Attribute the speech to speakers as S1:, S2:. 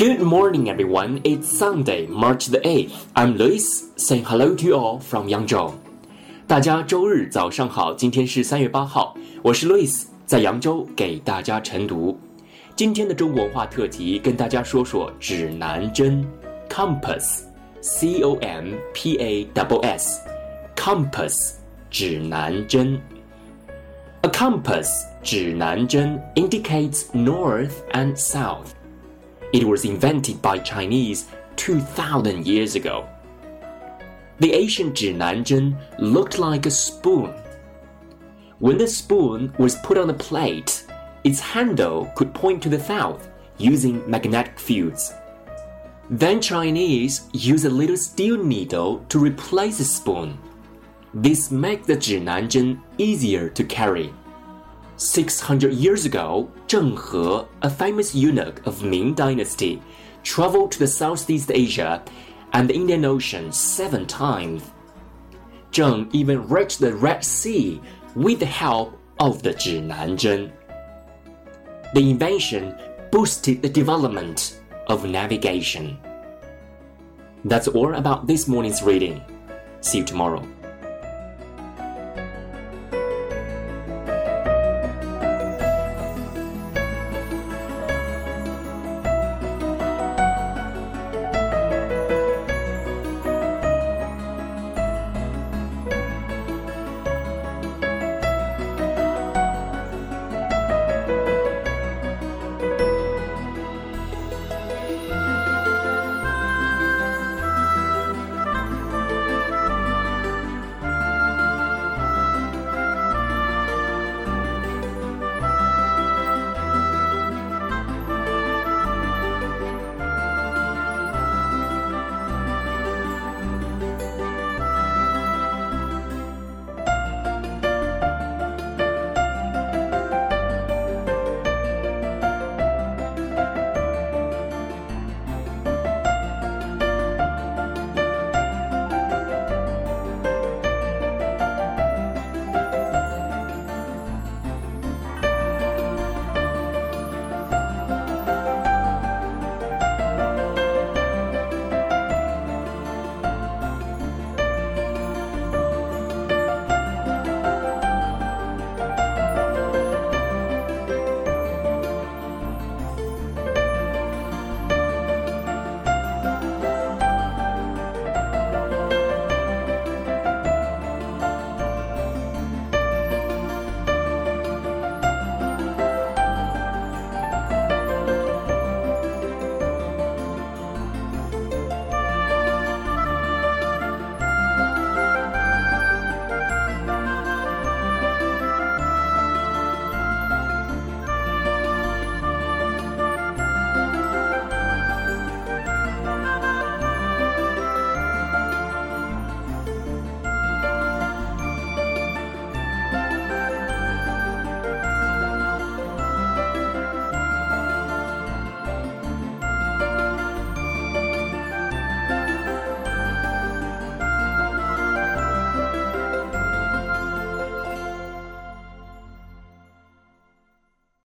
S1: Good morning, everyone. It's Sunday, March the 8th. I'm Lewis, saying hello to you all from Yangzhou. 大家周日早上好，今天是三月八号，我是 Lewis，在扬州给大家晨读。今天的中国文化特辑跟大家说说指南针 （compass），c o m p a w s，compass 指南针。A compass 指南针 indicates north and south. It was invented by Chinese 2,000 years ago. The ancient Zhinanzhen looked like a spoon. When the spoon was put on a plate, its handle could point to the south using magnetic fields. Then Chinese used a little steel needle to replace the spoon. This made the Zhinanzhen easier to carry. 600 years ago, Zheng He, a famous eunuch of Ming Dynasty, traveled to the Southeast Asia and the Indian Ocean seven times. Zheng even reached the Red Sea with the help of the Zhinanzhen. The invention boosted the development of navigation. That's all about this morning's reading. See you tomorrow.